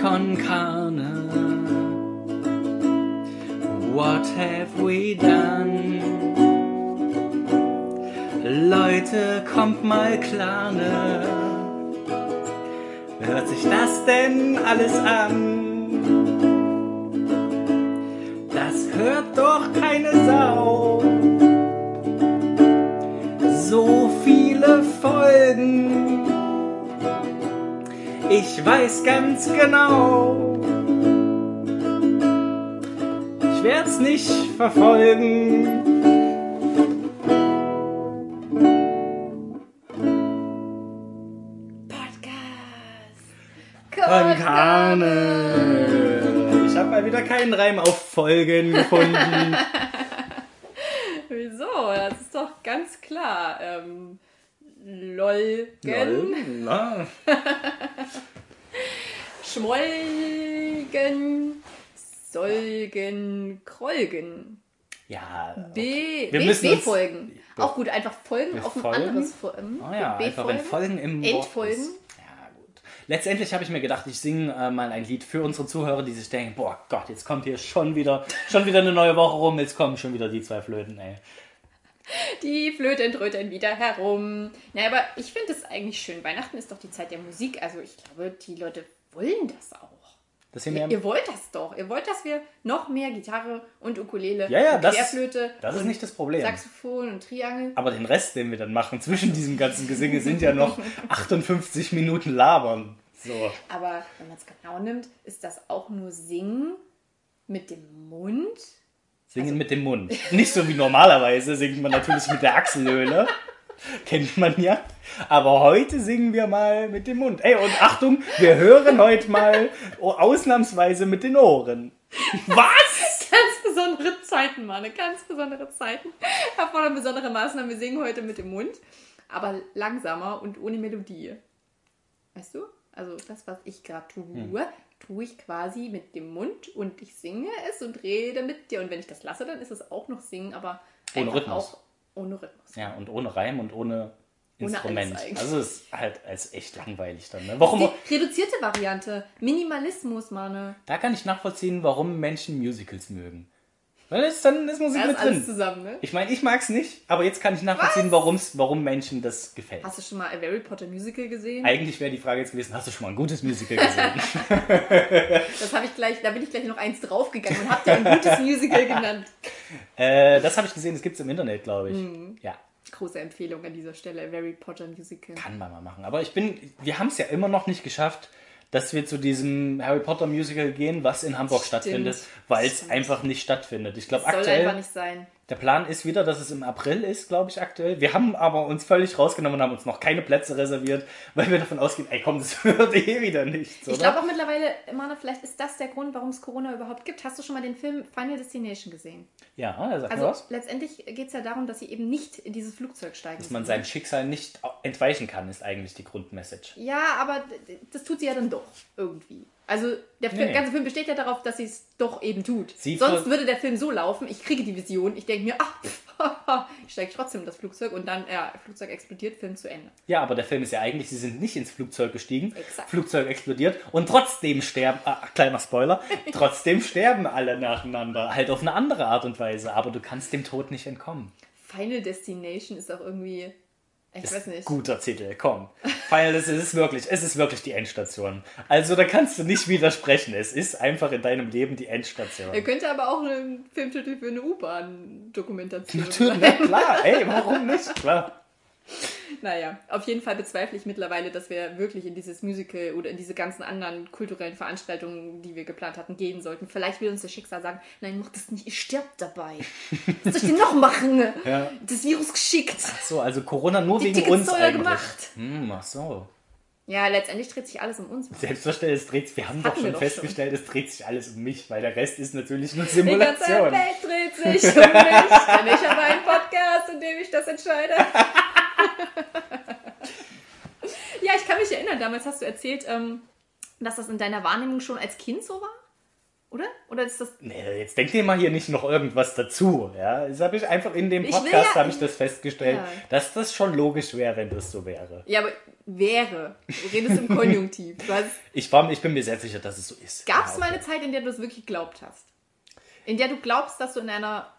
Con Carne. What have we done? Leute, kommt mal klar, ne? Hört sich das denn alles an? Ich weiß ganz genau. Ich werd's nicht verfolgen. Podcast. Con Carne. Ich habe mal wieder keinen Reim auf Folgen gefunden. Wieso? Das ist doch ganz klar. Ähm, Lolgen, Na, Schmolgen, Solgen, Krolgen. Ja. B, Wir B, müssen uns- B-Folgen. Auch gut, einfach Folgen Wir auf ein folgen? anderes Folgen. Oh ja, einfach wenn Folgen im Wort Endfolgen. ist. Ja, gut. Letztendlich habe ich mir gedacht, ich singe äh, mal ein Lied für unsere Zuhörer, die sich denken, boah Gott, jetzt kommt hier schon wieder, schon wieder eine neue Woche rum, jetzt kommen schon wieder die zwei Flöten, ey. Die Flöten tröten wieder herum. Na, aber ich finde es eigentlich schön. Weihnachten ist doch die Zeit der Musik. Also ich glaube, die Leute wollen das auch. Das hier Ihr, mehr, ihr wollt das doch. Ihr wollt, dass wir noch mehr Gitarre und Ukulele Ja, ja, und das- Querflöte das ist nicht das Problem. Saxophon und Triangel. Aber den Rest, den wir dann machen, zwischen diesem ganzen Gesinge, sind ja noch 58 Minuten labern. So. Aber wenn man es genau nimmt, ist das auch nur Singen mit dem Mund. Singen mit dem Mund. Nicht so wie normalerweise singt man natürlich mit der Achselhöhle. Kennt man ja. Aber heute singen wir mal mit dem Mund. Ey, und Achtung, wir hören heute mal ausnahmsweise mit den Ohren. Was? Ganz besondere Zeiten, Mann. Ganz besondere Zeiten. Erfordern besondere Maßnahmen. Wir singen heute mit dem Mund. Aber langsamer und ohne Melodie. Weißt du? Also das, was ich gerade tue, Hm. tue ich quasi mit dem Mund und ich singe es und rede mit dir. Und wenn ich das lasse, dann ist es auch noch Singen, aber Ohne Rhythmus. auch ohne Rhythmus. Ja, und ohne Reim und ohne Instrument. also ist halt als echt langweilig dann. Ne? Warum? Die reduzierte Variante. Minimalismus, Mann. Da kann ich nachvollziehen, warum Menschen Musicals mögen. Weil es dann ist Musik mit ist alles drin. zusammen, ne? Ich meine, ich mag's nicht, aber jetzt kann ich nachvollziehen, warum's, warum Menschen das gefällt. Hast du schon mal ein Harry Potter Musical gesehen? Eigentlich wäre die Frage jetzt gewesen, hast du schon mal ein gutes Musical gesehen? Das habe ich gleich, da bin ich gleich noch eins draufgegangen und hab dir ein gutes Musical genannt. äh, das habe ich gesehen, das gibt's im Internet, glaube ich. Mhm. Ja, Große Empfehlung an dieser Stelle, Harry Potter Musical. kann man mal machen. Aber ich bin, wir haben es ja immer noch nicht geschafft, dass wir zu diesem Harry Potter Musical gehen, was in Hamburg Stimmt. stattfindet, weil es einfach nicht stattfindet. Ich glaube Soll aktuell, einfach nicht sein. Der Plan ist wieder, dass es im April ist, glaube ich aktuell. Wir haben aber uns völlig rausgenommen und haben uns noch keine Plätze reserviert, weil wir davon ausgehen, ey komm, das wird eh wieder nichts, oder? Ich glaube auch mittlerweile, Mana, vielleicht ist das der Grund, warum es Corona überhaupt gibt. Hast du schon mal den Film Final Destination gesehen? ja, er sagt Also was. letztendlich geht es ja darum, dass sie eben nicht in dieses Flugzeug steigen. Dass man seinem Schicksal nicht entweichen kann, ist eigentlich die Grundmessage. Ja, aber das tut sie ja dann doch irgendwie. Also der Film, Nee. ganze Film besteht ja darauf, dass sie es doch eben tut. Sie Sonst würde der Film so laufen, ich kriege die Vision, ich denke mir, ach, ich steige trotzdem in das Flugzeug und dann, ja, Flugzeug explodiert, Film zu Ende. Ja, aber der Film ist ja eigentlich, sie sind nicht ins Flugzeug gestiegen, Exakt. Flugzeug explodiert und trotzdem sterben, ah, kleiner Spoiler, trotzdem sterben alle nacheinander. Halt auf eine andere Art und Weise, aber du kannst dem Tod nicht entkommen. Final Destination ist auch irgendwie, ich weiß nicht. Guter Titel, komm. Final, es ist wirklich, es ist wirklich die Endstation. Also da kannst du nicht widersprechen. Es ist einfach in deinem Leben die Endstation. Er könnte aber auch ein Filmtitel für eine U-Bahn-Dokumentation Natürlich, na klar, ey, warum nicht? Klar. Naja, auf jeden Fall bezweifle ich mittlerweile, dass wir wirklich in dieses Musical oder in diese ganzen anderen kulturellen Veranstaltungen, die wir geplant hatten, gehen sollten. Vielleicht will uns das Schicksal sagen, nein, mach das nicht, ihr sterbt dabei. Was soll ich denn noch machen? Ja. Das Virus geschickt. So, also Corona nur Die wegen Tickets uns eigentlich. gemacht. Hm, ach so. Ja, letztendlich dreht sich alles um uns. Selbstverständlich, es dreht, wir haben doch schon doch festgestellt, es dreht sich alles um mich, weil der Rest ist natürlich nur Die ganze Simulation. Welt dreht sich um mich, denn ich habe einen Podcast, in dem ich das entscheide. ja, ich kann mich erinnern, damals hast du erzählt, ähm, dass das in deiner Wahrnehmung schon als Kind so war. Oder? Oder ist das. Nee, jetzt denkt ihr mal hier nicht noch irgendwas dazu. Ja, das habe ich einfach in dem Podcast ja- habe ich das festgestellt, Ja. dass das schon logisch wäre, wenn das so wäre. Ja, aber wäre. Du redest im Konjunktiv. Hast, Ich, war, ich bin mir sehr sicher, dass es so ist. gab es mal eine Zeit, in der du es wirklich geglaubt hast? In der du glaubst, dass du in einer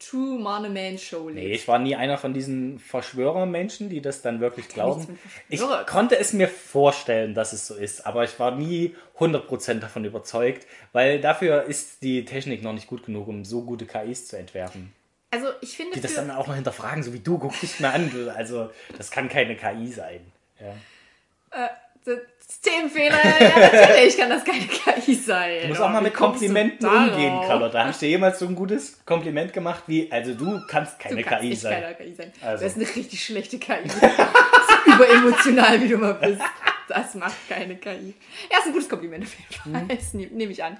True Man a Man Show lebst? Nee, ich war nie einer von diesen Verschwörermenschen, die das dann wirklich glauben. Ich konnte es mir vorstellen, dass es so ist, aber ich war nie 100% davon überzeugt, weil dafür ist die Technik noch nicht gut genug, um so gute KIs zu entwerfen. Also, ich finde. Die das dann auch noch hinterfragen, so wie du, guck dich mal an. Also, das kann keine KI sein. Ja. Systemfehler, ja, natürlich kann das keine KI sein. Du musst auch mal mit du Komplimenten umgehen, Carlotta. Habe ich dir jemals so ein gutes Kompliment gemacht wie, also du kannst keine Du kannst KI nicht sein. keine KI sein. Also. Das ist eine richtig schlechte KI. so überemotional, wie du mal bist. Das macht keine KI. Ja, ist ein gutes Kompliment auf jeden Fall. Mhm. Das nehme nehm ich an.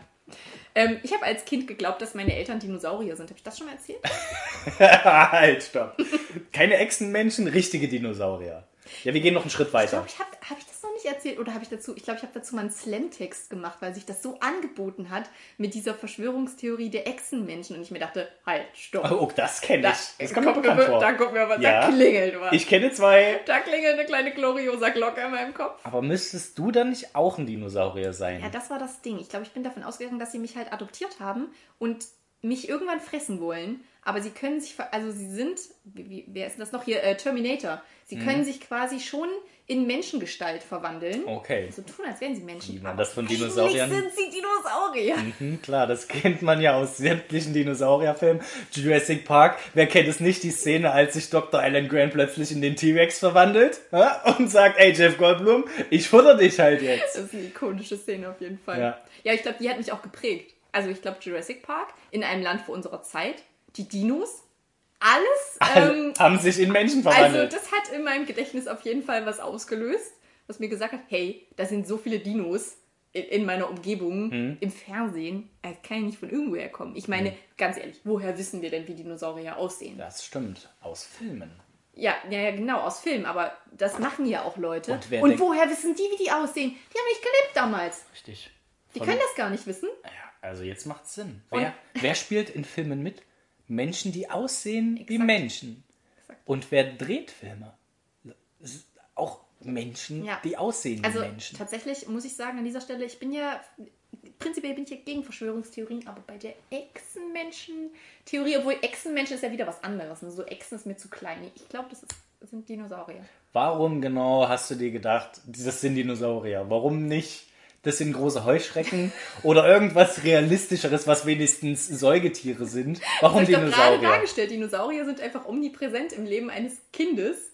Ähm, ich habe als Kind geglaubt, dass meine Eltern Dinosaurier sind. Habe ich das schon mal erzählt? halt, stopp. Keine Echsenmenschen, richtige Dinosaurier. Ja, wir gehen noch einen Schritt Ich weiter. glaube, ich habe hab ich nicht erzählt oder habe ich dazu, ich glaube, ich habe dazu mal einen Slam-Text gemacht, weil sich das so angeboten hat mit dieser Verschwörungstheorie der Echsenmenschen und ich mir dachte, halt, stopp. Oh, das kenne ich. Das kommt mir bekannt vor. Da kommt mir was, Ja. da klingelt was. Ich kenne zwei. da klingelt eine kleine gloriosa Glocke in meinem Kopf. Aber müsstest du dann nicht auch ein Dinosaurier sein? Ja, das war das Ding. Ich glaube, ich bin davon ausgegangen, dass sie mich halt adoptiert haben und mich irgendwann fressen wollen. Aber sie können sich, also sie sind, wie, wer ist denn das noch hier? Äh, Terminator. Sie Mhm. können sich quasi schon in Menschengestalt verwandeln. Okay. So tun, als wären sie Menschen. Wie man das von Dinosauriern- sind sie Dinosaurier. Hm, klar, das kennt man ja aus sämtlichen Dinosaurierfilmen. Jurassic Park, wer kennt es nicht, die Szene, als sich Dr. Alan Grant plötzlich in den T-Rex verwandelt ja, und sagt, ey Jeff Goldblum, ich futter dich halt jetzt. Das ist eine ikonische Szene auf jeden Fall. Ja. ja ich glaube, die hat mich auch geprägt. Also ich glaube, Jurassic Park, in einem Land vor unserer Zeit, die Dinos, alles. Ähm, Haben sich in Menschen also verwandelt. das hat in meinem Gedächtnis auf jeden Fall was ausgelöst, was mir gesagt hat, hey, da sind so viele Dinos in, in meiner Umgebung, Hm. im Fernsehen, das kann ja nicht von irgendwoher kommen. Ich meine, ganz ehrlich, woher wissen wir denn, wie Dinosaurier aussehen? das stimmt, aus Filmen. Ja, ja, ja, genau, aus Film, aber das machen ja auch Leute. Und Und woher wissen die, wie die aussehen? Die haben nicht gelebt damals. Richtig. Die Von- können das gar nicht wissen. Ja, also jetzt macht's Sinn. Und- Wer, wer spielt in Filmen mit? Menschen, die aussehen wie Exakt. Menschen. Exakt. Und wer dreht Filme? Es Auch Menschen, Ja. die aussehen Also wie Menschen. tatsächlich muss ich sagen, an dieser Stelle, ich bin ja, prinzipiell bin ich ja gegen Verschwörungstheorien, aber bei der Echsenmenschen-Theorie, obwohl Echsenmenschen ist ja wieder was anderes. Ne? So Echsen ist mir zu klein. Ich glaube, das, das sind Dinosaurier. Warum genau hast du dir gedacht, das sind Dinosaurier? Warum nicht, das sind große Heuschrecken oder irgendwas Realistischeres, was wenigstens Säugetiere sind? Warum Ich habe gerade Dinosaurier? dargestellt, Dinosaurier sind einfach omnipräsent im Leben eines Kindes.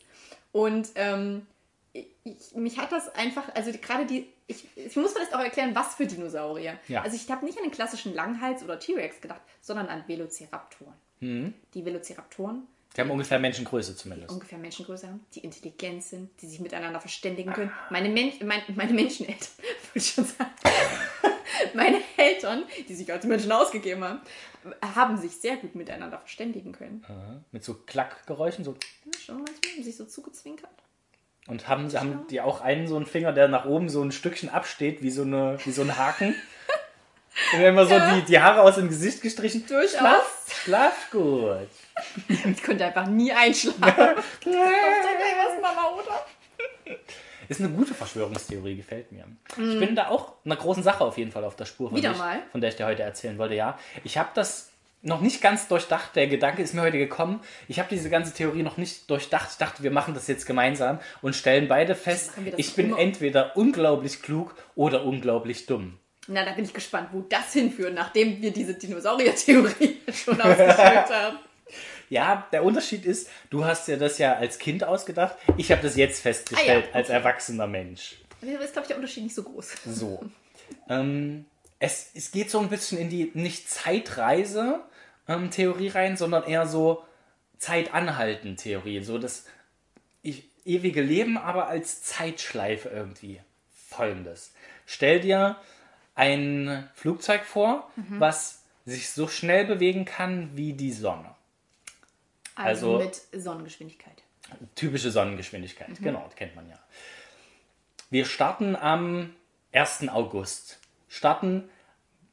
Und ähm, ich, ich, mich hat das einfach, also gerade die, ich, ich muss vielleicht auch erklären, was für Dinosaurier. Ja. Also ich habe nicht an den klassischen Langhals oder T-Rex gedacht, sondern an Velociraptoren. Mhm. Die Velociraptoren Die haben ungefähr Menschengröße zumindest. ungefähr Menschengröße haben, die intelligent sind, die sich miteinander verständigen können. Meine, Men mein, meine Menscheneltern, würde ich schon sagen. meine Eltern, die sich als Menschen ausgegeben haben, haben sich sehr gut miteinander verständigen können. Aha. Mit so Klackgeräuschen so. Ja, schon manchmal haben sich so zugezwinkert. Und haben, haben die auch einen so einen Finger, der nach oben so ein Stückchen absteht, wie so, eine, wie so ein Haken. Und dann immer so die, die Haare aus dem Gesicht gestrichen. Durchaus. Schlaf, schlaf gut. Ich konnte einfach nie einschlafen. was, Mama, oder? Ist eine gute Verschwörungstheorie, gefällt mir. Ich bin da auch einer großen Sache auf jeden Fall auf der Spur, von, Wieder der, mal? ich, von der ich dir heute erzählen wollte. Ja, ich habe das noch nicht ganz durchdacht. Der Gedanke ist mir heute gekommen. Ich habe diese ganze Theorie noch nicht durchdacht. Ich dachte, wir machen das jetzt gemeinsam und stellen beide fest, wir ich bin immer. entweder unglaublich klug oder unglaublich dumm. Na, da bin ich gespannt, wo das hinführt, nachdem wir diese Dinosaurier-Theorie schon ausgeführt haben. Ja, der Unterschied ist, du hast dir das ja als Kind ausgedacht. Ich habe das jetzt festgestellt Ah ja, als erwachsener Mensch. Aber ist, glaube ich, der Unterschied nicht so groß. So. ähm, es, es geht so ein bisschen in die nicht Zeitreise-Theorie rein, sondern eher so Zeitanhalten-Theorie. So das ich, ewige Leben, aber als Zeitschleife irgendwie. Folgendes. Stell dir ein Flugzeug vor, was sich so schnell bewegen kann wie die Sonne. Also, Also- mit Sonnengeschwindigkeit. Typische Sonnengeschwindigkeit, genau, das kennt man ja. Wir starten am 1. August. Starten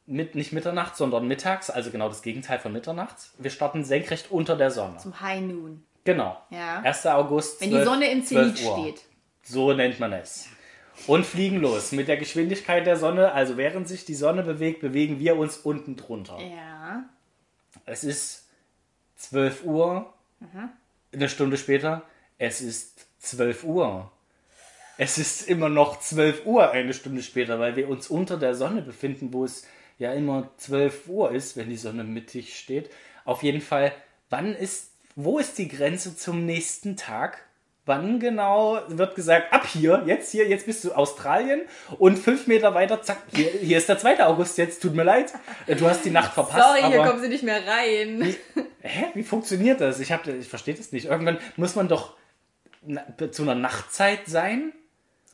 mit, nicht Mitternacht, sondern mittags, also genau das Gegenteil von Mitternacht. Wir starten senkrecht unter der Sonne. Zum High Noon. Genau. Ja. 1. August. Wenn die 12 Sonne im 12 Zenit steht. So nennt man es. Und fliegen los. Mit der Geschwindigkeit der Sonne, also während sich die Sonne bewegt, bewegen wir uns unten drunter. Ja. Es ist 12 Uhr. Eine Stunde später. Es ist 12 Uhr. Es ist immer noch 12 Uhr eine Stunde später, weil wir uns unter der Sonne befinden, wo es ja immer 12 Uhr ist, wenn die Sonne mittig steht. Auf jeden Fall, wann ist, wo ist die Grenze zum nächsten Tag? Wann genau wird gesagt, ab hier, jetzt hier, jetzt bist du Australien und fünf Meter weiter, zack, hier, hier ist der 2. August jetzt, tut mir leid, du hast die Nacht verpasst. Sorry, hier kommen sie nicht mehr rein. Hä? Wie funktioniert das? Ich, hab, ich verstehe das nicht. Irgendwann muss man doch zu einer Nachtzeit sein.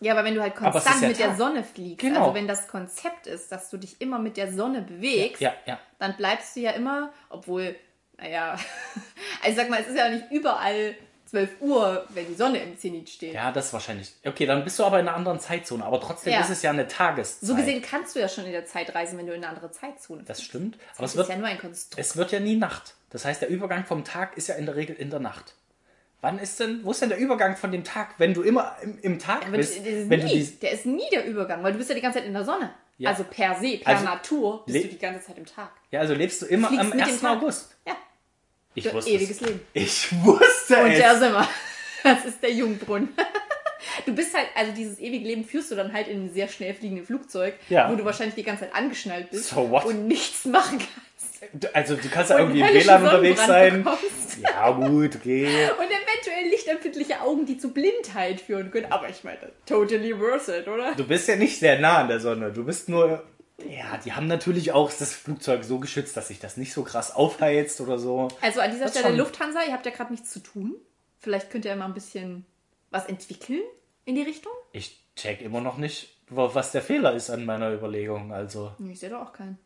Ja, aber wenn du halt konstant ja mit der Tag. Sonne fliegst, Genau. also wenn das Konzept ist, dass du dich immer mit der Sonne bewegst, Ja, ja. dann bleibst du ja immer, obwohl, naja, also sag mal, es ist ja nicht überall 12 Uhr, wenn die Sonne im Zenit steht. Ja, das ist wahrscheinlich. Okay, dann bist du aber in einer anderen Zeitzone. Aber trotzdem Ja. ist es ja eine Tageszeit. So gesehen kannst du ja schon in der Zeit reisen, wenn du in eine andere Zeitzone Das fliegst. stimmt. Aber Das es ist wird, ja nur ein Konstrukt. es wird ja nie Nacht. Das heißt, der Übergang vom Tag ist ja in der Regel in der Nacht. Wann ist denn, wo ist denn der Übergang von dem Tag, wenn du immer im, im Tag Aber bist? der, ist wenn du nie, die, der ist nie der Übergang, weil du bist ja die ganze Zeit in der Sonne. Ja. Also per se, per Also, Natur bist du die ganze Zeit im Tag. ja, also lebst du immer am mit dem 1. Tag. August. Ja, Ich für wusste ewiges es. Leben. Ich wusste Und es. der sind wir. Das ist der Jungbrunnen. Du bist halt, also dieses ewige Leben führst du dann halt in einem sehr schnell fliegenden Flugzeug, Ja. wo du wahrscheinlich die ganze Zeit angeschnallt bist So und nichts machen kannst. Also du kannst ja Und irgendwie im WLAN unterwegs sein. bekommst. Ja, gut, okay. Und eventuell lichtempfindliche Augen, die zu Blindheit führen können. Aber ich meine, totally worth it, oder? Du bist ja nicht sehr nah an der Sonne. Du bist nur. Ja, die haben natürlich auch das Flugzeug so geschützt, dass sich das nicht so krass aufheizt oder so. Also an dieser Das Stelle schon. Lufthansa, ihr habt ja gerade nichts zu tun. Vielleicht könnt ihr mal ein bisschen was entwickeln in die Richtung. Ich check immer noch nicht, was der Fehler ist an meiner Überlegung. Also, Ich sehe da auch keinen.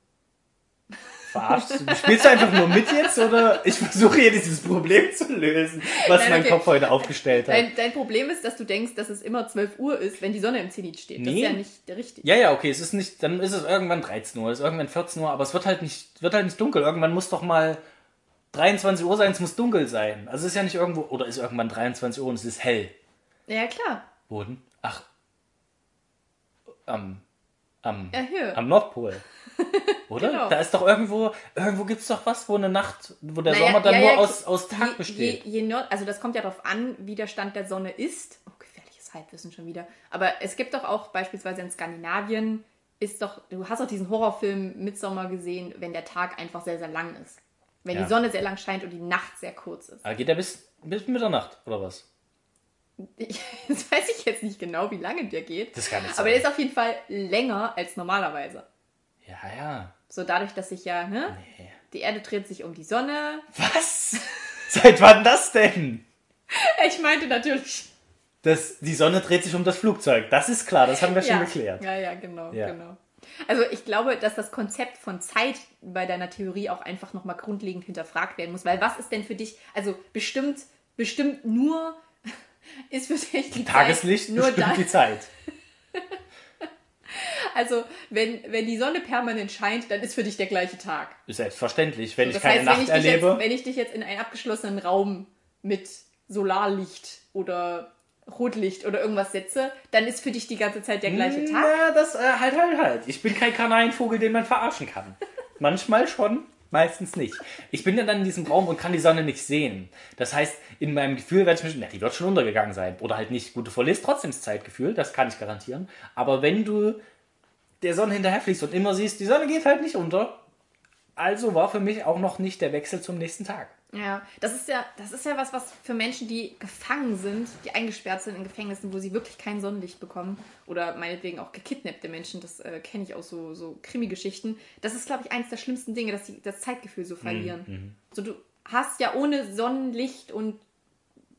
Du Spielst du einfach nur mit jetzt oder ich versuche hier dieses Problem zu lösen, was Nein, mein okay. Kopf heute aufgestellt hat? Dein, dein Problem ist, dass du denkst, dass es immer 12 Uhr ist, wenn die Sonne im Zenit steht. Das ist Nee. ja nicht richtig. Ja, ja, okay, es ist nicht, dann ist es irgendwann 13 Uhr, es ist irgendwann 14 Uhr, aber es wird halt nicht, wird halt nicht dunkel. Irgendwann muss doch mal 23 Uhr sein, es muss dunkel sein. Also es ist ja nicht irgendwo, oder ist irgendwann 23 Uhr und es ist hell. Ja, klar. Boden? Ach. Am, am, Ja, am Nordpol. Oder? Genau. Da ist doch irgendwo, irgendwo gibt es doch was, wo eine Nacht, wo der Naja, Sommer dann ja, nur ja, aus, aus Tag je, besteht. Je, je Nord, also das kommt ja darauf an, wie der Stand der Sonne ist. Oh, gefährliches Halbwissen schon wieder. Aber es gibt doch auch beispielsweise in Skandinavien, ist doch, du hast doch diesen Horrorfilm Midsommar gesehen, wenn der Tag einfach sehr, sehr lang ist. Wenn die Sonne sehr lang scheint und die Nacht sehr kurz ist. Aber geht der bis, bis Mitternacht, oder was? Ich, das weiß ich jetzt nicht genau, wie lange der geht. Das kann nicht Aber sein. der ist auf jeden Fall länger als normalerweise. Ja, ja. So dadurch, dass sich ja, ne? Die Erde dreht sich um die Sonne. Was? Seit wann das denn? Ich meinte natürlich. Das, die Sonne dreht sich um das Flugzeug. Das ist klar, das haben wir schon ja. geklärt. Ja, ja, genau, Ja. genau. Also ich glaube, dass das Konzept von Zeit bei deiner Theorie auch einfach nochmal grundlegend hinterfragt werden muss. Weil was ist denn für dich, also bestimmt, bestimmt nur ist für dich die Tageslicht Zeit nur dann, die Zeit. Also wenn, wenn die Sonne permanent scheint, dann ist für dich der gleiche Tag. Selbstverständlich. Wenn ich Das keine heißt, Nacht wenn ich, dich erlebe. jetzt, wenn ich dich jetzt in einen abgeschlossenen Raum mit Solarlicht oder Rotlicht oder irgendwas setze, dann ist für dich die ganze Zeit der gleiche Tag. Na, das, äh, halt, halt, halt. Ich bin kein Kanarienvogel, den man verarschen kann. Manchmal schon, meistens nicht. Ich bin ja dann in diesem Raum und kann die Sonne nicht sehen. Das heißt, in meinem Gefühl werde ich mir schon, na, die wird schon untergegangen sein. Oder halt nicht. Gut, du verlierst trotzdem das Zeitgefühl, das kann ich garantieren. Aber wenn du der Sonne hinterherfliegst und immer siehst, die Sonne geht halt nicht unter, also war für mich auch noch nicht der Wechsel zum nächsten Tag. Ja, das ist ja, das ist ja was, was für Menschen, die gefangen sind, die eingesperrt sind in Gefängnissen, wo sie wirklich kein Sonnenlicht bekommen oder meinetwegen auch gekidnappte Menschen, das äh, kenne ich aus so, so Krimi-Geschichten. Das ist, glaube ich, eines der schlimmsten Dinge, dass sie das Zeitgefühl so verlieren. So, du hast ja ohne Sonnenlicht und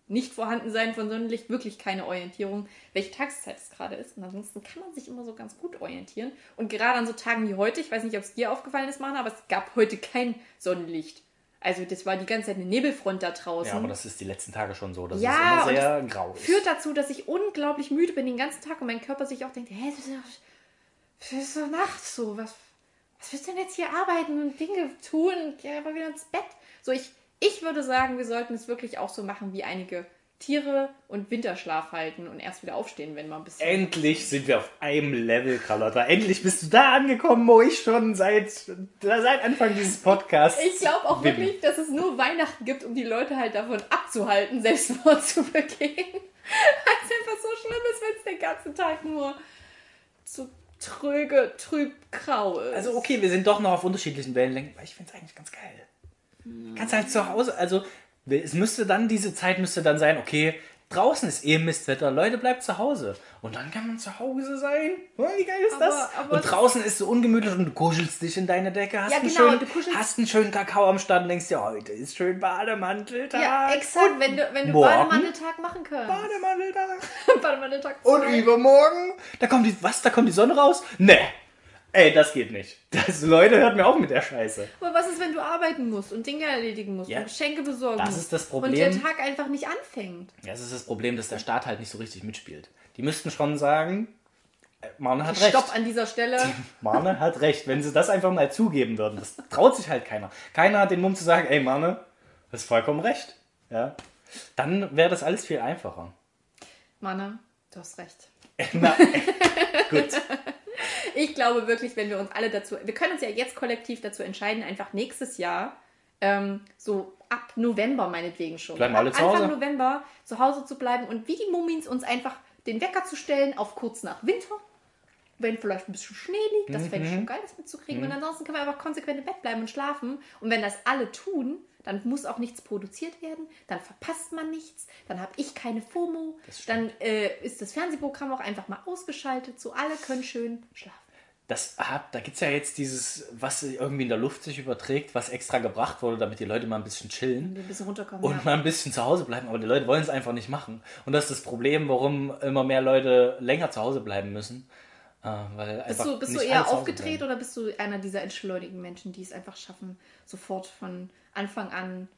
nicht vorhandensein von Sonnenlicht wirklich keine Orientierung, welche Tageszeit es gerade ist. Und ansonsten kann man sich immer so ganz gut orientieren. Und gerade an so Tagen wie heute, ich weiß nicht, ob es dir aufgefallen ist, Mana, aber es gab heute kein Sonnenlicht. Also das war die ganze Zeit eine Nebelfront da draußen. Ja, aber das ist die letzten Tage schon so, dass Ja, es immer und sehr grau ist. führt dazu, dass ich unglaublich müde bin den ganzen Tag und mein Körper sich auch denkt, hä, es ist doch, es ist doch Nacht so, was, was willst du denn jetzt hier arbeiten und Dinge tun und ja, aber wieder ins Bett? So, ich, ich würde sagen, wir sollten es wirklich auch so machen wie einige Tiere und Winterschlaf halten und erst wieder aufstehen, wenn man ein bisschen. Endlich sind wir auf einem Level, Carlotta. Endlich bist du da angekommen, wo ich schon seit, seit Anfang dieses Podcasts. Ich glaube auch bin. wirklich, dass es nur Weihnachten gibt, um die Leute halt davon abzuhalten, Selbstmord zu begehen. Weil es einfach so schlimm ist, wenn es den ganzen Tag nur so tröge, trüb, grau ist. Also okay, wir sind doch noch auf unterschiedlichen Wellenlängen, aber ich finde es eigentlich ganz geil. Kannst halt zu Hause, also es müsste dann, diese Zeit müsste dann sein, okay, draußen ist eh Mistwetter, Leute, bleibt zu Hause. Und dann kann man zu Hause sein. Wie geil ist Aber- das? aber und draußen ist so ungemütlich und du kuschelst dich in deine Decke, hast, Ja, einen, genau, schönen, hast einen schönen Kakao am Stand und denkst dir, heute ist schön Bademanteltag. ja, exakt, wenn du, wenn du morgen? Bademanteltag machen kannst. Bademanteltag. Bademanteltag. Und übermorgen, da kommt die, was, da kommt die Sonne raus? Nee. Ey, das geht nicht. Das, Leute, hört mir auf mit der Scheiße. Aber was ist, wenn du arbeiten musst und Dinge erledigen musst Ja, und Geschenke besorgen das musst? ist das Und Problem. der Tag einfach nicht anfängt. Ja, das ist das Problem, dass der Staat halt nicht so richtig mitspielt. Die müssten schon sagen, äh, Marne hat recht. Stopp an dieser Stelle. Marne hat recht. Wenn sie das einfach mal zugeben würden, das traut sich halt keiner. Keiner hat den Mumm zu sagen, ey Marne, du hast vollkommen recht. Ja. Dann wäre das alles viel einfacher. Manne, du hast recht. Na, gut. Ich glaube wirklich, wenn wir uns alle dazu, wir können uns ja jetzt kollektiv dazu entscheiden, einfach nächstes Jahr, ähm, so ab November meinetwegen schon, Bleiben ab alle zu Anfang Hause? November zu Hause zu bleiben und wie die Mummins uns einfach den Wecker zu stellen auf kurz nach Winter, wenn vielleicht ein bisschen Schnee liegt, das fände ich Mhm. schon geil, das mitzukriegen. Und ansonsten können wir einfach konsequent im Bett bleiben und schlafen. Und wenn das alle tun, dann muss auch nichts produziert werden, dann verpasst man nichts, dann habe ich keine FOMO, dann äh, ist das Fernsehprogramm auch einfach mal ausgeschaltet, so alle können schön schlafen. Das hat, da gibt es ja jetzt dieses, was irgendwie in der Luft sich überträgt, was extra gebracht wurde, damit die Leute mal ein bisschen chillen. Ein bisschen runterkommen. und ja. mal ein bisschen zu Hause bleiben, aber die Leute wollen es einfach nicht machen. Und das ist das Problem, warum immer mehr Leute länger zu Hause bleiben müssen. Äh, weil Bist du, bist du eher aufgedreht oder bist du einer dieser entschleunigen Menschen, die es einfach schaffen, sofort von Anfang an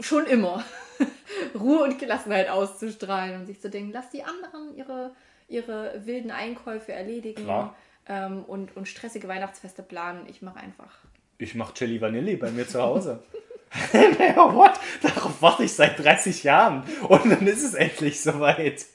schon immer Ruhe und Gelassenheit auszustrahlen und sich zu denken, lass die anderen ihre, ihre wilden Einkäufe erledigen Klar. Ähm, und, und stressige Weihnachtsfeste planen. Ich mache einfach. Ich mache Chili Vanilli bei mir zu Hause. naja, what? Darauf warte ich seit 30 Jahren. Und dann ist es endlich soweit.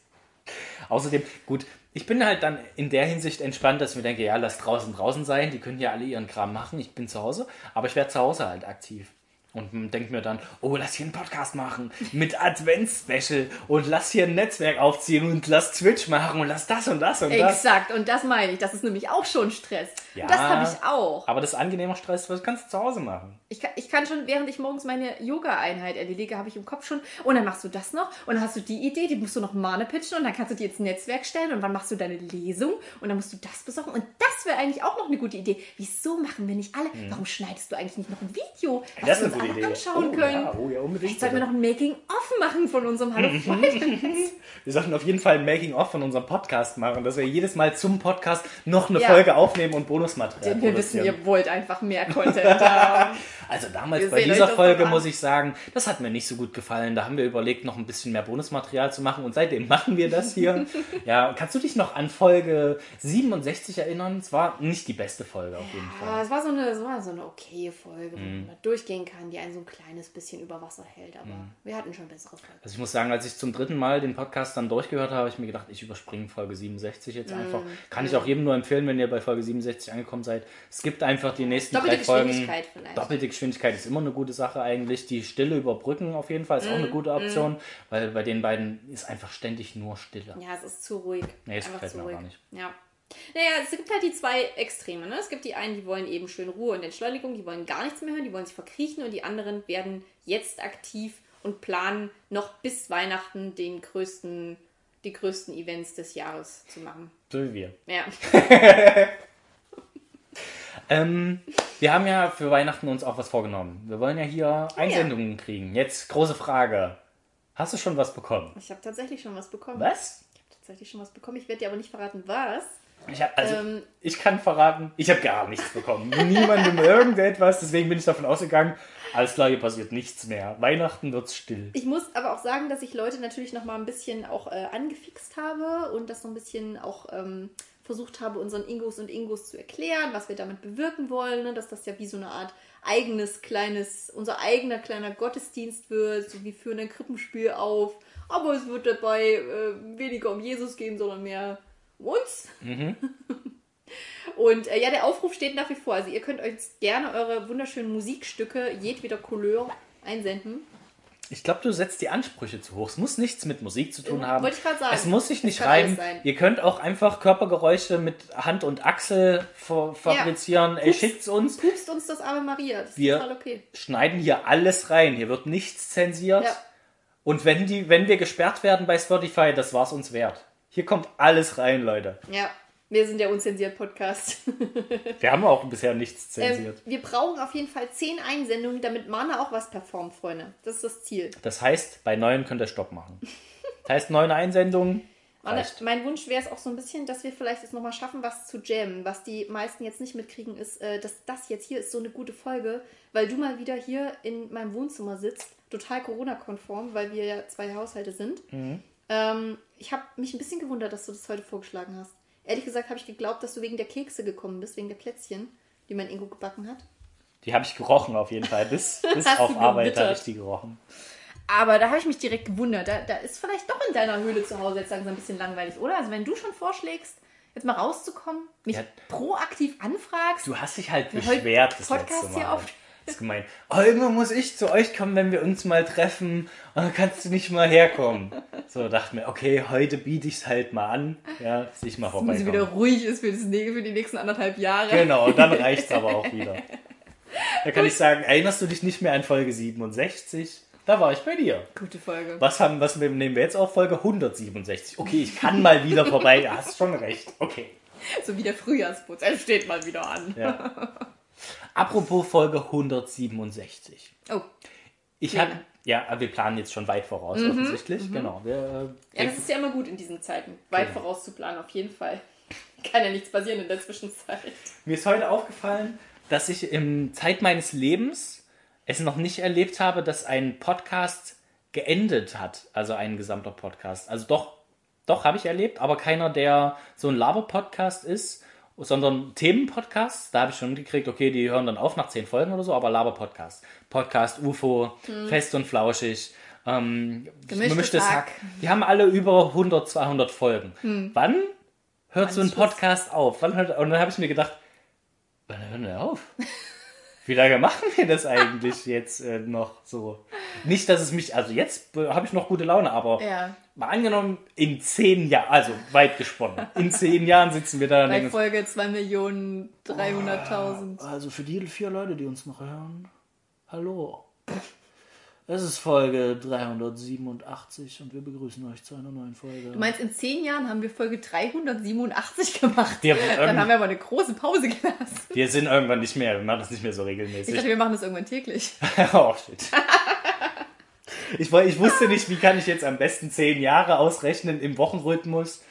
Außerdem, gut, ich bin halt dann in der Hinsicht entspannt, dass ich mir denke, ja, lass draußen draußen sein, die können ja alle ihren Kram machen, ich bin zu Hause, aber ich werde zu Hause halt aktiv. Und denke mir dann, oh, lass hier einen Podcast machen mit Advents-Special und lass hier ein Netzwerk aufziehen und lass Twitch machen und lass das und das und das. Exakt, und das meine ich. Das ist nämlich auch schon Stress. Ja. Und das habe ich auch. Aber das ist angenehmer Stress, was kannst du zu Hause machen? Ich kann, ich kann schon, während ich morgens meine Yoga-Einheit erledige, habe ich im Kopf schon, und dann machst du das noch, und dann hast du die Idee, die musst du noch Mane pitchen, und dann kannst du die ins Netzwerk stellen, und wann machst du deine Lesung, und dann musst du das besorgen, und das wäre eigentlich auch noch eine gute Idee. Wieso machen wir nicht alle? Warum schneidest du eigentlich nicht noch ein Video, was Hm. Das ist eine alle gute Idee. anschauen oh, können? Ja, oh ja, unbedingt. Vielleicht sollten wir noch ein Making-of machen von unserem Hallo Freunde. Wir sollten auf jeden Fall ein Making-of von unserem Podcast machen, dass wir jedes Mal zum Podcast noch eine Ja. Folge aufnehmen und Bonusmaterial Denn wir wissen, ihr wollt einfach mehr Content haben. Also damals Wir bei dieser Folge muss ich sagen, das hat mir nicht so gut gefallen. Da haben wir überlegt, noch ein bisschen mehr Bonusmaterial zu machen und seitdem machen wir das hier. ja, kannst du dich noch an Folge 67 erinnern? Es war nicht die beste Folge auf jeden Fall. Ja, es war so eine, es war so eine okaye Folge, wo Mhm. man durchgehen kann, die einen so ein kleines bisschen über Wasser hält. Aber Mhm. wir hatten schon bessere Folgen. Also ich muss sagen, als ich zum dritten Mal den Podcast dann durchgehört habe, habe ich mir gedacht, ich überspringe Folge 67 Mhm. jetzt einfach. Kann ich auch jedem nur empfehlen, wenn ihr bei Folge 67 angekommen seid. Es gibt einfach die nächsten Doppelte drei Folgen. Geschwindigkeit vielleicht. Doppelte Geschwindigkeit ist immer eine gute Sache eigentlich. Die Stille überbrücken auf jeden Fall ist auch Mhm. eine gute Option, weil bei den beiden ist einfach ständig nur Stille. Ja, es ist zu ruhig. Nee, Einfach gefällt mir auch ruhig. gar nicht. Ja. Naja, es gibt halt die zwei Extreme. Ne? Es gibt die einen, die wollen eben schön Ruhe und Entschleunigung, die wollen gar nichts mehr hören, die wollen sich verkriechen und die anderen werden jetzt aktiv und planen noch bis Weihnachten den größten, die größten Events des Jahres zu machen. So wie wir. Ja. Ähm, wir haben ja für Weihnachten uns auch was vorgenommen. Wir wollen ja hier Einsendungen kriegen. Jetzt große Frage. Hast du schon was bekommen? Ich habe tatsächlich schon was bekommen. Was? Ich habe tatsächlich schon was bekommen. Ich werde dir aber nicht verraten, was. Ich hab, also, Ähm. ich kann verraten, ich habe gar nichts bekommen. Niemandem irgendetwas, deswegen bin ich davon ausgegangen, alles klar, hier passiert nichts mehr. Weihnachten wird's still. Ich muss aber auch sagen, dass ich Leute natürlich noch mal ein bisschen auch äh, angefixt habe und das so ein bisschen auch ähm, versucht habe, unseren Ingos und Ingos zu erklären, was wir damit bewirken wollen, ne? dass das ja wie so eine Art eigenes kleines, unser eigener kleiner Gottesdienst wird, so wie führen ein Krippenspiel auf, aber es wird dabei äh, weniger um Jesus gehen, sondern mehr uns. Und äh, ja, der Aufruf steht nach wie vor. Also ihr könnt euch gerne eure wunderschönen Musikstücke jedweder Couleur einsenden. Ich glaube, du setzt die Ansprüche zu hoch. Es muss nichts mit Musik zu tun Ja, haben. wollte ich grad sagen. Es muss sich Es nicht sein. Ihr könnt auch einfach Körpergeräusche mit Hand und Achsel fa- fabrizieren. Ey, Pups. schickt's uns. Pupst uns das Ave Maria. Das ist Wir- total okay. Schneiden hier alles rein. Hier wird nichts zensiert. Ja. Und wenn, die, wenn wir gesperrt werden bei Spotify, das war's uns wert. Hier kommt alles rein, Leute. Ja, wir sind der unzensiert Podcast. Wir haben auch bisher nichts Ähm, zensiert. wir brauchen auf jeden Fall zehn Einsendungen, damit Mana auch was performt, Freunde. Das ist das Ziel. Das heißt, bei neun könnt ihr Stopp machen. Das heißt, neun Einsendungen. Mana, mein Wunsch wäre es auch so ein bisschen, dass wir vielleicht es nochmal schaffen, was zu jammen. Was die meisten jetzt nicht mitkriegen, ist, äh, dass das jetzt hier ist so eine gute Folge, weil du mal wieder hier in meinem Wohnzimmer sitzt, total Corona-konform, weil wir ja zwei Haushalte sind. Ähm, ich habe mich ein bisschen gewundert, dass du das heute vorgeschlagen hast. Ehrlich gesagt habe ich geglaubt, dass du wegen der Kekse gekommen bist, wegen der Plätzchen, die mein Ingo gebacken hat. Die habe ich gerochen auf jeden Fall. Bis, bis auf Arbeit habe ich die gerochen. Aber da habe ich mich direkt gewundert. Da, da ist vielleicht doch in deiner Höhle zu Hause jetzt langsam ein bisschen langweilig, oder? Also wenn du schon vorschlägst, jetzt mal rauszukommen, mich Ja. proaktiv anfragst. Du hast dich halt beschwert das Podcast letzte hier Mal. auf- Das ist gemein. Oh, immer muss ich zu euch kommen, wenn wir uns mal treffen. Und dann kannst du nicht mal herkommen. So dachte mir, okay, heute biete ich es halt mal an. Ja, dass ich mal Wenn sie wieder vorbeikommen. ruhig ist für, das, für die nächsten anderthalb Jahre. Genau, und dann reicht es aber auch wieder. Da kann ich sagen, erinnerst du dich nicht mehr an Folge 67? Da war ich bei dir. Gute Folge. Was, haben, was nehmen wir jetzt auf? Folge 167. Okay, ich kann mal wieder vorbei. Ja, hast schon recht. Okay. So wie der Frühjahrsputz. Er steht mal wieder an. Ja. Apropos Folge 167. Oh, Ich habe, ja, wir planen jetzt schon weit voraus, offensichtlich. Genau. Wir, ja, das ist ja immer gut in diesen Zeiten. Weit Genau. vorauszuplanen, auf jeden Fall. Kann ja nichts passieren in der Zwischenzeit. mir ist heute aufgefallen, dass ich im Zeit meines Lebens es noch nicht erlebt habe, dass ein Podcast geendet hat. Also ein gesamter Podcast. Also doch, doch habe ich erlebt, aber keiner, der so ein Laber-Podcast ist, sondern Themen-Podcasts. Da habe ich schon gekriegt, okay, die hören dann auf nach zehn Folgen oder so, aber Laber-Podcast. Podcast UFO, fest und flauschig. Ähm, Gemischtes Hack. Die haben alle über 100, 200 Folgen. Wann hört so ein. Podcast auf? Wann hört, und dann habe ich mir gedacht, wann hören wir auf? Wie lange machen wir das eigentlich jetzt äh, noch so? Nicht, dass es mich, also jetzt äh, habe ich noch gute Laune, aber Ja. mal angenommen, in zehn Jahren, also weit gesponnen, in zehn Jahren sitzen wir da Bei Folge 2.300.000. also für die vier Leute, die uns noch hören, hallo. Es ist Folge 387 und wir begrüßen euch zu einer neuen Folge. Du meinst, in zehn Jahren haben wir Folge 387 gemacht? Wir, Dann haben wir aber eine große Pause gelassen. wir sind irgendwann nicht mehr, wir machen das nicht mehr so Ich regelmäßig. dachte, wir machen das irgendwann täglich. oh, shit. Ich, ich wusste nicht, wie kann ich jetzt am besten zehn Jahre ausrechnen im Wochenrhythmus.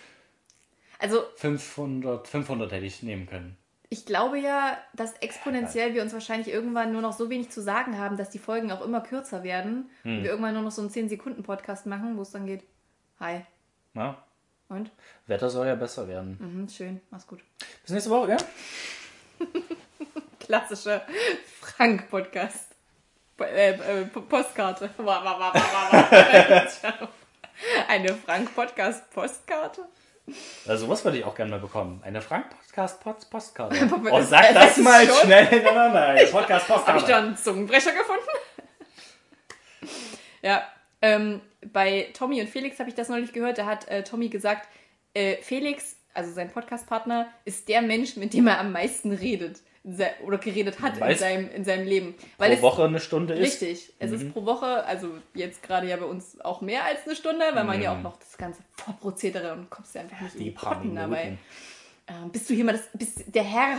Also, 500, 500 hätte ich nehmen können. Ich glaube ja, dass exponentiell wir uns wahrscheinlich irgendwann nur noch so wenig zu sagen haben, dass die Folgen auch immer kürzer werden. Hm. Und wir irgendwann nur noch so einen 10-Sekunden-Podcast machen, wo es dann geht. Hi. Na, Und? Wetter soll ja besser werden. Mhm, schön, mach's gut. Bis nächste Woche, ja? Klassischer Frank-Podcast. Po- Äh, äh, Po- Postkarte. Eine Frank-Podcast-Postkarte? Also sowas würde ich auch gerne mal bekommen. Eine Frank-Podcast-Postkarte. Das- Oh, sag das mal schon- schnell hintereinander. Eine Habe ich Podcast-Postkarte. da einen Zungenbrecher gefunden? ja, ähm, bei Tommy und Felix habe ich das neulich gehört. Da hat äh, Tommy gesagt, äh, Felix, also sein Podcast-Partner, ist der Mensch, mit dem er am meisten redet. Oder geredet hat in seinem, in seinem Leben. Weil Pro es, Woche eine Stunde ist. Richtig. Es ist pro Woche, also jetzt gerade ja bei uns auch mehr als eine Stunde, weil man ja auch noch das ganze Vorprozedere und kommst ja einfach nicht in Die Potten dabei. Minuten. Ähm, bist du hier mal das, bis der Herr,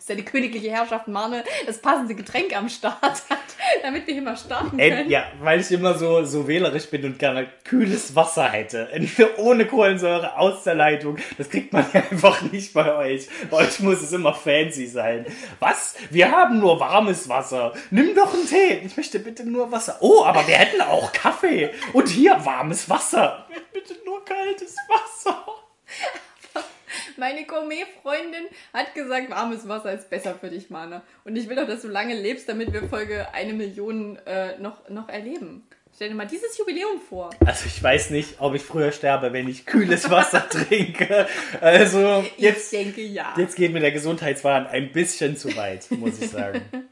bis seine königliche Herrschaft Marne das passende Getränk am Start hat, damit wir hier mal starten Ey, können? ja, weil ich immer so, so wählerisch bin und gerne kühles Wasser hätte. Ohne Kohlensäure aus der Leitung. Das kriegt man ja einfach nicht bei euch. Bei euch muss es immer fancy sein. Was? Wir haben nur warmes Wasser. Nimm doch einen Tee. Ich möchte bitte nur Wasser. Oh, aber wir hätten auch Kaffee. Und hier warmes Wasser. Bitte nur kaltes Wasser. Meine Gourmet-Freundin hat gesagt, warmes Wasser ist besser für dich, Mana. Und ich will doch, dass du lange lebst, damit wir Folge eine Million äh, noch, noch erleben. Stell dir mal dieses Jubiläum vor. Also ich weiß nicht, ob ich früher sterbe, wenn ich kühles Wasser trinke. Also jetzt, ich denke ja. jetzt geht mir der Gesundheitswahn ein bisschen zu weit, muss ich sagen.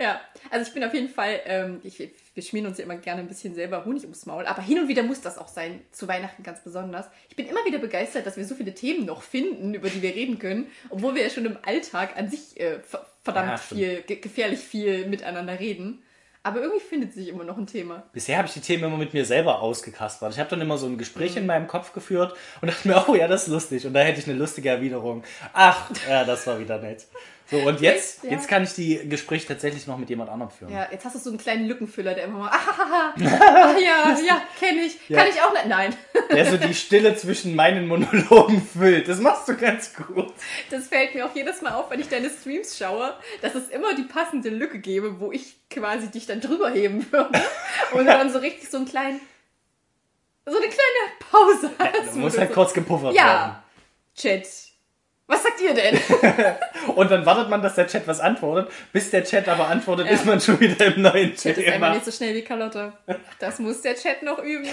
Ja, also ich bin auf jeden Fall, ähm, ich, wir schmieren uns ja immer gerne ein bisschen selber Honig ums Maul, aber hin und wieder muss das auch sein, zu Weihnachten ganz besonders. Ich bin immer wieder begeistert, dass wir so viele Themen noch finden, über die wir reden können, obwohl wir ja schon im Alltag an sich äh, verdammt Ja, viel, ge gefährlich viel miteinander reden. Aber irgendwie findet sich immer noch ein Thema. Bisher habe ich die Themen immer mit mir selber ausgekaspert. Ich habe dann immer so ein Gespräch in meinem Kopf geführt und dachte mir, oh ja, das ist lustig. Und da hätte ich eine lustige Erwiderung. Ach, ja, das war wieder nett. So, und jetzt, Ja. jetzt kann ich die Gespräche tatsächlich noch mit jemand anderem führen. Ja, jetzt hast du so einen kleinen Lückenfüller, der immer mal, ah, ah, ja, ja, kenne ich. Ja. Kann ich auch nicht. Nein, Der so die Stille zwischen meinen Monologen füllt. Das machst du ganz gut. das fällt mir auch jedes Mal auf, wenn ich deine Streams schaue, dass es immer die passende Lücke gebe, wo ich quasi dich dann drüber heben würde. Und du dann so richtig so einen kleinen, so eine kleine Pause hast. Du wo musst du halt so, kurz gepuffert Ja, Chat. Was sagt ihr denn? Und dann wartet man, dass der Chat was antwortet. Bis der Chat aber antwortet, ist man schon wieder im neuen Chat ist einfach nicht so schnell wie Carlotta. Das muss der Chat noch üben.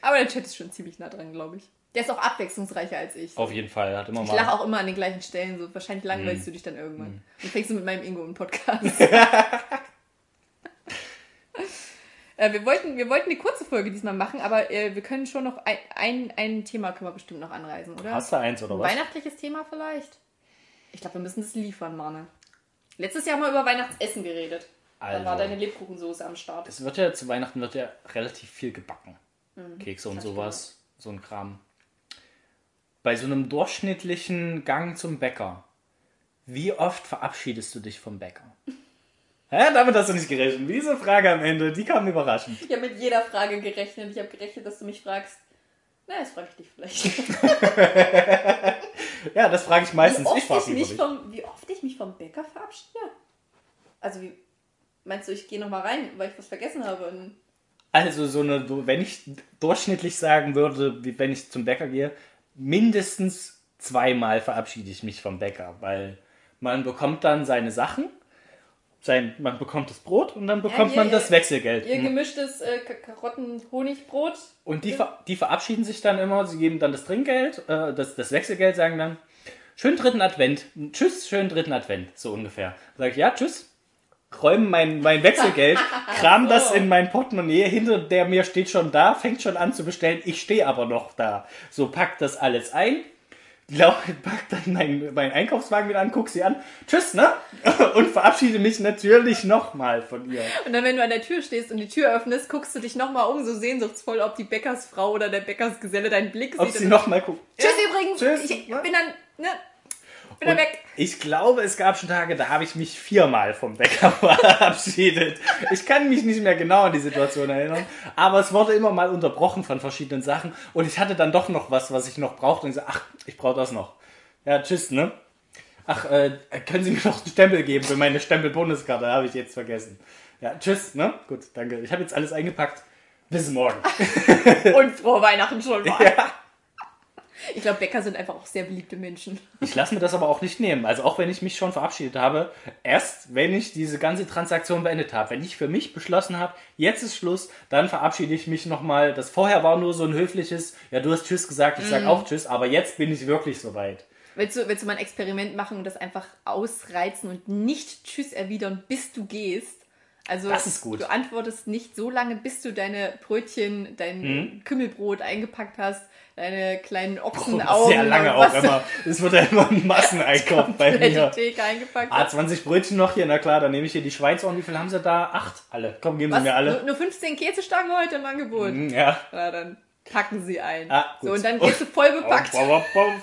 Aber der Chat ist schon ziemlich nah dran, glaube ich. Der ist auch abwechslungsreicher als ich. Auf jeden Fall, hat immer Ich mal. lache auch immer an den gleichen Stellen, so wahrscheinlich langweilst du dich dann irgendwann. Und fängst du mit meinem Ingo einen Podcast. äh, wir, wollten, wir wollten eine kurze Folge diesmal machen, aber äh, wir können schon noch ein, ein, ein Thema können wir bestimmt noch anreisen, oder? Hast du eins oder Ein was? weihnachtliches Thema vielleicht? Ich glaube, wir müssen das liefern, Manne. Letztes Jahr haben wir über Weihnachtsessen geredet. Da war Also. deine Lebkuchensoße am Start. Es wird ja zu Weihnachten wird ja relativ viel gebacken. Mhm. Kekse und sowas, so ein Kram. Bei so einem durchschnittlichen Gang zum Bäcker, wie oft verabschiedest du dich vom Bäcker? Hä? Damit hast du nicht gerechnet. Diese Frage am Ende, die kam überraschend. Ich habe mit jeder Frage gerechnet. Ich habe gerechnet, dass du mich fragst. Na, das frage ich dich vielleicht. Ja, das frage ich Wie meistens. Ich lieber mich dich. vom, wie oft ich mich vom Bäcker verabschiede? Also, wie, meinst du, ich gehe nochmal rein, weil ich was vergessen habe? Also so eine, wenn ich durchschnittlich sagen würde, wie wenn ich zum Bäcker gehe, mindestens zweimal verabschiede ich mich vom Bäcker, weil man bekommt dann seine Sachen, sein, man bekommt das Brot und dann bekommt ihr- man das Wechselgeld. Ihr gemischtes äh, Ka- Karotten-Honigbrot. Und die, ver die verabschieden sich dann immer, sie geben dann das Trinkgeld, äh, das, das Wechselgeld, sagen dann, schönen dritten Advent, tschüss, schönen dritten Advent, so ungefähr. Sag ich, ja, tschüss, räumen mein, mein Wechselgeld, kram das So. in mein Portemonnaie, hinter der mir steht schon da, fängt schon an zu bestellen, ich stehe aber noch da. So, pack das alles ein, lau- pack dann meinen mein Einkaufswagen wieder an, guck sie an, tschüss, ne? Und verabschiede mich natürlich nochmal von ihr. Und dann, wenn du an der Tür stehst und die Tür öffnest, guckst du dich nochmal um, so sehnsuchtsvoll, ob die Bäckersfrau oder der Bäckersgeselle deinen Blick Ob sieht. sie und- nochmal guckt. Tschüss übrigens. Tschüss. Ich bin dann, ne, bin Und weg. Ich glaube, es gab schon Tage, da habe ich mich viermal vom Bäcker verabschiedet. Ich kann mich nicht mehr genau an die Situation erinnern, aber es wurde immer mal unterbrochen von verschiedenen Sachen und ich hatte dann doch noch was, was ich noch brauchte und ich so, ach, ich brauche das noch. Ja, tschüss, ne? Ach, äh, können Sie mir noch einen Stempel geben für meine Stempel-Bundeskarte? Habe ich jetzt vergessen. Ja, tschüss, ne? Gut, danke. Ich habe jetzt alles eingepackt. Bis morgen. Und frohe Weihnachten schon mal. ja. Ich glaube, Bäcker sind einfach auch sehr beliebte Menschen. Ich lasse mir das aber auch nicht nehmen. Also auch wenn ich mich schon verabschiedet habe, erst wenn ich diese ganze Transaktion beendet habe, wenn ich für mich beschlossen habe, jetzt ist Schluss, dann verabschiede ich mich nochmal. Das vorher war nur so ein höfliches, ja du hast Tschüss gesagt, ich sag auch Tschüss, aber jetzt bin ich wirklich soweit. Willst du, willst du mal ein Experiment machen und das einfach ausreizen und nicht Tschüss erwidern, bis du gehst? Also Das ist gut. du antwortest nicht so lange, bis du deine Brötchen, dein Mhm. Kümmelbrot eingepackt hast, deine kleinen Ochsenaugen. sehr lange und auch immer. Es wird ja immer ein Masseneinkauf bei mir. die Theke eingepackt Ah, hast. 20 Brötchen noch hier, na klar, dann nehme ich hier die Schweizohren. Wie viel haben sie da? Acht. Alle. Komm, geben Was? sie mir alle. Nur, nur 15 Käsestangen heute im Angebot. Hm, Ja. Ja, dann packen sie ein. Ah, so, und dann gehst du voll bepackt.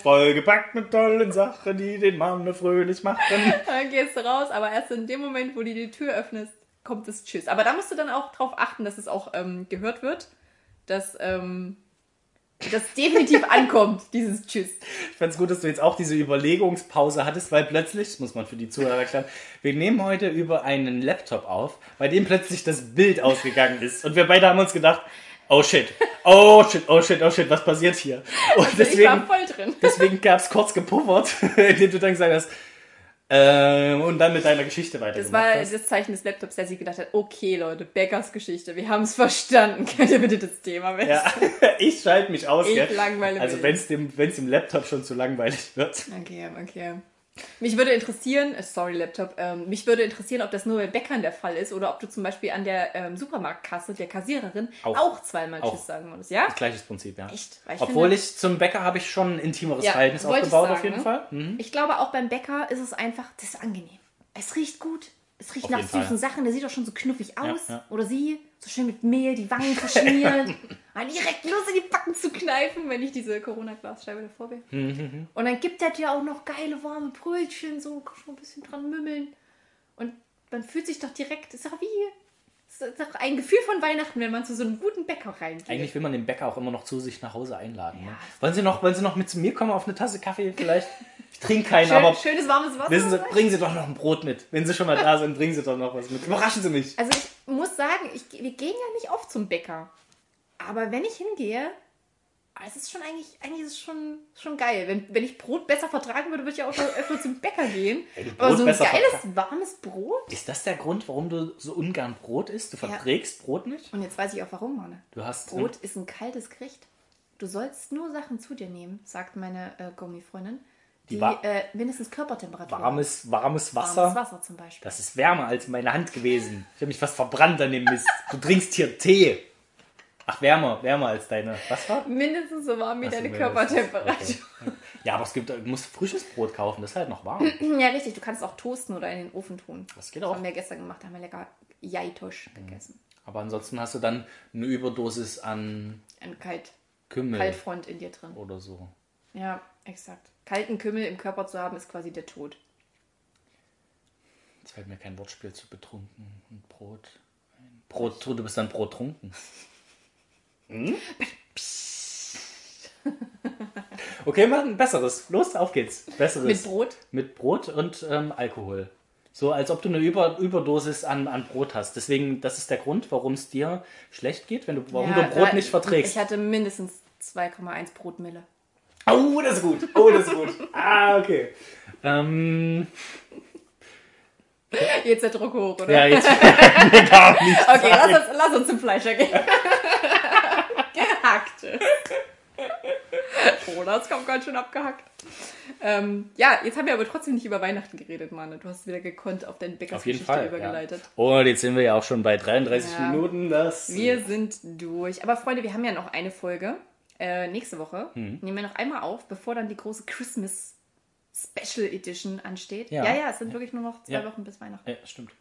Vollgepackt mit tollen Sachen, die den Mann fröhlich machen. Dann gehst du raus, aber erst in dem Moment, wo du die Tür öffnest, kommt das Tschüss. Aber da musst du dann auch drauf achten, dass es auch ähm, gehört wird, dass ähm, das definitiv ankommt, dieses Tschüss. Ich fand's gut, dass du jetzt auch diese Überlegungspause hattest, weil plötzlich, das muss man für die Zuhörer erklären, wir nehmen heute über einen Laptop auf, bei dem plötzlich das Bild ausgegangen ist. Und wir beide haben uns gedacht, oh shit, oh shit, oh shit, oh shit, was passiert hier? Und Also ich war deswegen, voll drin. deswegen gab es kurz gepuffert, indem du dann gesagt hast, ähm, und dann mit deiner Geschichte Das weitergemacht war hast. das Zeichen des Laptops, der sich gedacht hat, okay Leute, Beckers Geschichte, wir haben es verstanden. Könnt ihr bitte das Thema wechseln? Ja, ich schalte mich aus. Ich gell? langweile Also wenn es dem, wenn's dem Laptop schon zu langweilig wird. Okay, okay. Mich würde interessieren, äh, sorry Laptop, ähm, mich würde interessieren, ob das nur bei Bäckern der Fall ist oder ob du zum Beispiel an der ähm, Supermarktkasse, der Kassiererin, auch, Auch. zweimal Auch. Tschüss sagen musst. Ja? Gleiches Prinzip, ja. Echt? Ich Obwohl finde- ich zum Bäcker habe ich schon ein intimeres Ja, Verhältnis aufgebaut, sagen, auf jeden ne? Fall. Mhm. Ich glaube, auch beim Bäcker ist es einfach, das ist angenehm. Es riecht gut. Es riecht Auf nach jeden Fall. süßen Sachen. Der sieht auch schon so knuffig aus. ja. Oder sie, so schön mit Mehl, die Wangen verschmiert. Ah, direkt Lust in die Backen zu kneifen, wenn ich diese Corona-Glasscheibe davor wäre. Mhm, Und dann gibt er dir auch noch geile warme Brötchen, so kannst du ein bisschen dran mümmeln. Und man fühlt sich doch direkt, ist doch wie, ist doch ein Gefühl von Weihnachten, wenn man zu so einem guten Bäcker reingeht. Eigentlich will man den Bäcker auch immer noch zu sich nach Hause einladen. Ne? Ja. Wollen, Sie noch, wollen Sie noch mit zu mir kommen auf eine Tasse Kaffee vielleicht? Ich trinke keinen, Schön, aber schönes warmes Wasser. wissen Sie, bringen Sie doch noch ein Brot mit. Wenn Sie schon mal da sind, bringen Sie doch noch was mit. Überraschen Sie mich. Also ich muss sagen, ich, wir gehen ja nicht oft zum Bäcker. Aber wenn ich hingehe, ah, es ist schon eigentlich, eigentlich ist es schon, schon geil. Wenn, wenn ich Brot besser vertragen würde, würde ich ja auch schon öfter zum Bäcker gehen. Du Aber so ein geiles, warmes Brot. Ist das der Grund, warum du so ungern Brot isst? Du verträgst Brot nicht? Und jetzt weiß ich auch warum, Manne. Du hast Brot ist ein kaltes Gericht. Du sollst nur Sachen zu dir nehmen, sagt meine äh, Gummi-Freundin, die, Die äh, mindestens Körpertemperatur warmes, warmes Wasser. Warmes Wasser zum Beispiel. Das ist wärmer als meine Hand gewesen. Ich habe mich fast verbrannt an dem Mist. Du trinkst hier Tee. Ach, wärmer, wärmer als deine. Was war? Mindestens so warm wie Ach so, deine Körpertemperatur. das okay. Ja, aber es gibt, du musst frisches Brot kaufen, das ist halt noch warm. Ja, richtig. Du kannst es auch toasten oder in den Ofen tun. Das geht Das auch. haben wir gestern gemacht, haben wir lecker Jaitosch gegessen. Aber ansonsten hast du dann eine Überdosis an Ein Kalt, Kümmel Kaltfront in dir drin. oder so. Ja, exakt. Kalten Kümmel im Körper zu haben, ist quasi der Tod. Jetzt fällt mir kein Wortspiel zu betrunken und Brot. Brot, du bist dann Brot trunken. Hm? Okay, mal ein besseres. Los, auf geht's. Besseres. Mit Brot? Mit Brot und ähm, Alkohol. So, als ob du eine Über Überdosis an, an Brot hast. Deswegen, das ist der Grund, warum es dir schlecht geht, wenn du, warum Ja, du Brot da- nicht verträgst. Ich hatte mindestens 2,1 Brotmille. Oh, das ist gut. Oh, das ist gut. Ah, okay. Ähm, Jetzt der Druck hoch, oder? ja, jetzt. Okay, lass uns, lass uns zum Fleischer gehen. Gehackte. Oh, das kommt ganz schön abgehackt. Ähm, ja, jetzt haben wir aber trotzdem nicht über Weihnachten geredet, Mann. Du hast wieder gekonnt auf deine Auf jeden Bäckersgeschichte Fall. Ja. übergeleitet. Und jetzt sind wir ja auch schon bei 33 Ja. Minuten. Das Wir sind durch. Aber Freunde, wir haben ja noch eine Folge. Äh, nächste Woche Hm. nehmen wir noch einmal auf, bevor dann die große Christmas Special Edition ansteht. Ja. Ja, ja, es sind wirklich nur noch zwei Ja. Wochen bis Weihnachten. ja, stimmt.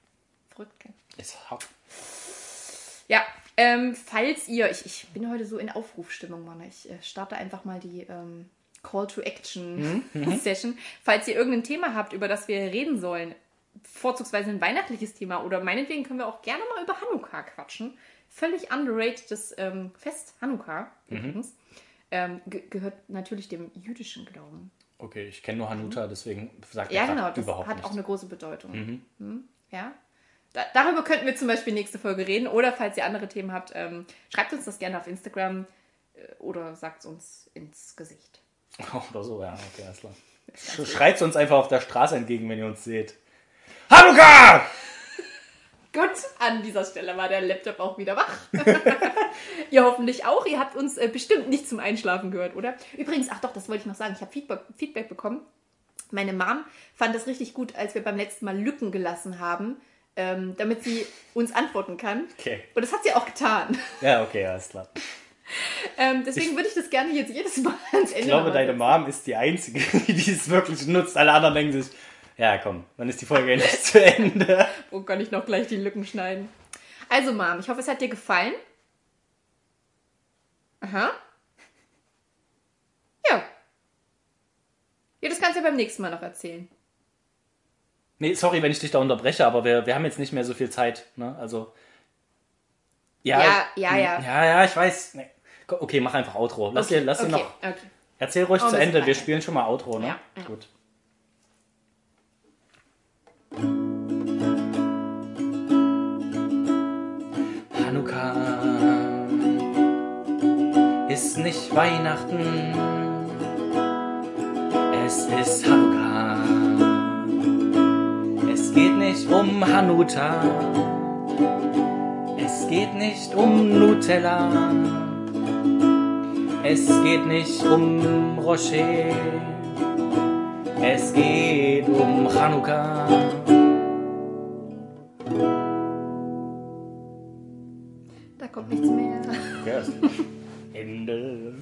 Verrückt, gell? Ist hart. Ja, ähm, falls ihr, ich, ich bin heute so in Aufrufstimmung, Mann. Ich äh, starte einfach mal die ähm, Call to Action Session. Falls ihr irgendein Thema habt, über das wir reden sollen, vorzugsweise ein weihnachtliches Thema oder meinetwegen können wir auch gerne mal über Hanukkah quatschen. Völlig underratedes ähm, Fest, Hanukkah übrigens. Ähm, ge gehört natürlich dem jüdischen Glauben. Okay, ich kenne nur Hanuta, deswegen sagt Ja, genau, das überhaupt hat nichts. auch eine große Bedeutung. Hm, ja. Da, darüber könnten wir zum Beispiel nächste Folge reden. Oder falls ihr andere Themen habt, ähm, schreibt uns das gerne auf Instagram äh, oder sagt es uns ins Gesicht. Oder so, ja, okay, alles klar. Sch- Schreit uns einfach auf der Straße entgegen, wenn ihr uns seht. Hanukkah! Gut, an dieser Stelle war der Laptop auch wieder wach. ihr hoffentlich auch. Ihr habt uns äh, bestimmt nicht zum Einschlafen gehört, oder? Übrigens, ach doch, das wollte ich noch sagen. Ich habe Feedback, Feedback bekommen. Meine Mom fand das richtig gut, als wir beim letzten Mal Lücken gelassen haben, ähm, damit sie uns antworten kann. Okay. Und das hat sie auch getan. Ja, okay, alles klar. Ähm, deswegen würde ich das gerne jetzt jedes Mal ans Ende Ich glaube, deine. Mom ist die Einzige, die es wirklich nutzt. Alle anderen denken sich, ja komm, dann ist die Folge endlich zu Ende. Wo kann ich noch gleich die Lücken schneiden? Also, Mom, ich hoffe, es hat dir gefallen. Aha. Ja. Ja, das kannst du ja beim nächsten Mal noch erzählen. Nee, sorry, wenn ich dich da unterbreche, aber wir, wir haben jetzt nicht mehr so viel Zeit. Ne? Also. Ja, ja, ja. Ja, ja, ich weiß. Nee. Okay, mach einfach Outro. Lass dir, lass dir okay, noch. okay. Erzähl ruhig Oh, zu Ende. Wir spielen schon mal Outro, ne? Ja, ja. Gut. Hanukkah. ist nicht Weihnachten, es ist Hanukkah. Es geht nicht um Hanuta, es geht nicht um Nutella, es geht nicht um Rocher, es geht um Hanukkah. Da kommt nichts mehr. Ende.